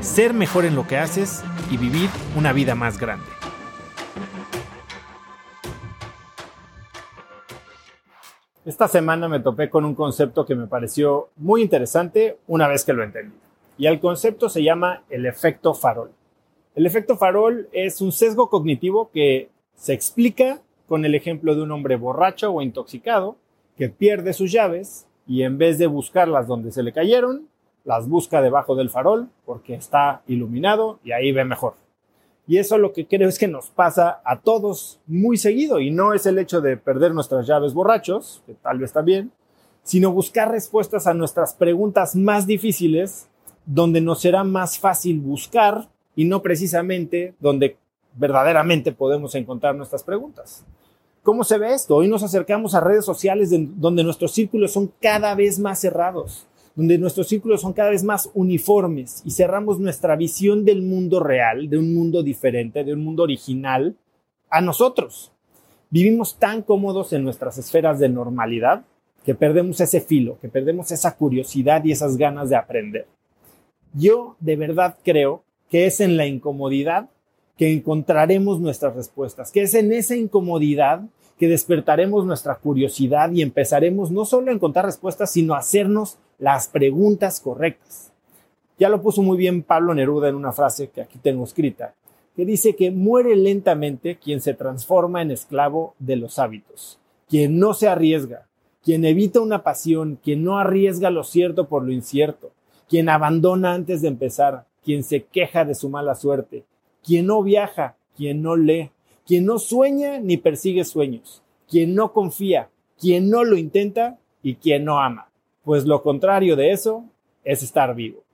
ser mejor en lo que haces y vivir una vida más grande. Esta semana me topé con un concepto que me pareció muy interesante una vez que lo entendí. Y el concepto se llama el efecto farol. El efecto farol es un sesgo cognitivo que se explica con el ejemplo de un hombre borracho o intoxicado que pierde sus llaves y en vez de buscarlas donde se le cayeron, las busca debajo del farol porque está iluminado y ahí ve mejor. Y eso lo que creo es que nos pasa a todos muy seguido y no es el hecho de perder nuestras llaves borrachos, que tal vez también, sino buscar respuestas a nuestras preguntas más difíciles donde nos será más fácil buscar y no precisamente donde verdaderamente podemos encontrar nuestras preguntas. ¿Cómo se ve esto? Hoy nos acercamos a redes sociales donde nuestros círculos son cada vez más cerrados, donde nuestros círculos son cada vez más uniformes y cerramos nuestra visión del mundo real, de un mundo diferente, de un mundo original, a nosotros. Vivimos tan cómodos en nuestras esferas de normalidad que perdemos ese filo, que perdemos esa curiosidad y esas ganas de aprender. Yo de verdad creo que es en la incomodidad que encontraremos nuestras respuestas, que es en esa incomodidad que despertaremos nuestra curiosidad y empezaremos no solo a encontrar respuestas, sino a hacernos las preguntas correctas. Ya lo puso muy bien Pablo Neruda en una frase que aquí tengo escrita, que dice que muere lentamente quien se transforma en esclavo de los hábitos, quien no se arriesga, quien evita una pasión, quien no arriesga lo cierto por lo incierto, quien abandona antes de empezar, quien se queja de su mala suerte, quien no viaja, quien no lee, quien no sueña ni persigue sueños, quien no confía, quien no lo intenta y quien no ama. Pues lo contrario de eso es estar vivo.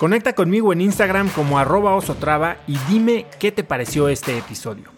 Conecta conmigo en Instagram como arroba osotrava y dime qué te pareció este episodio.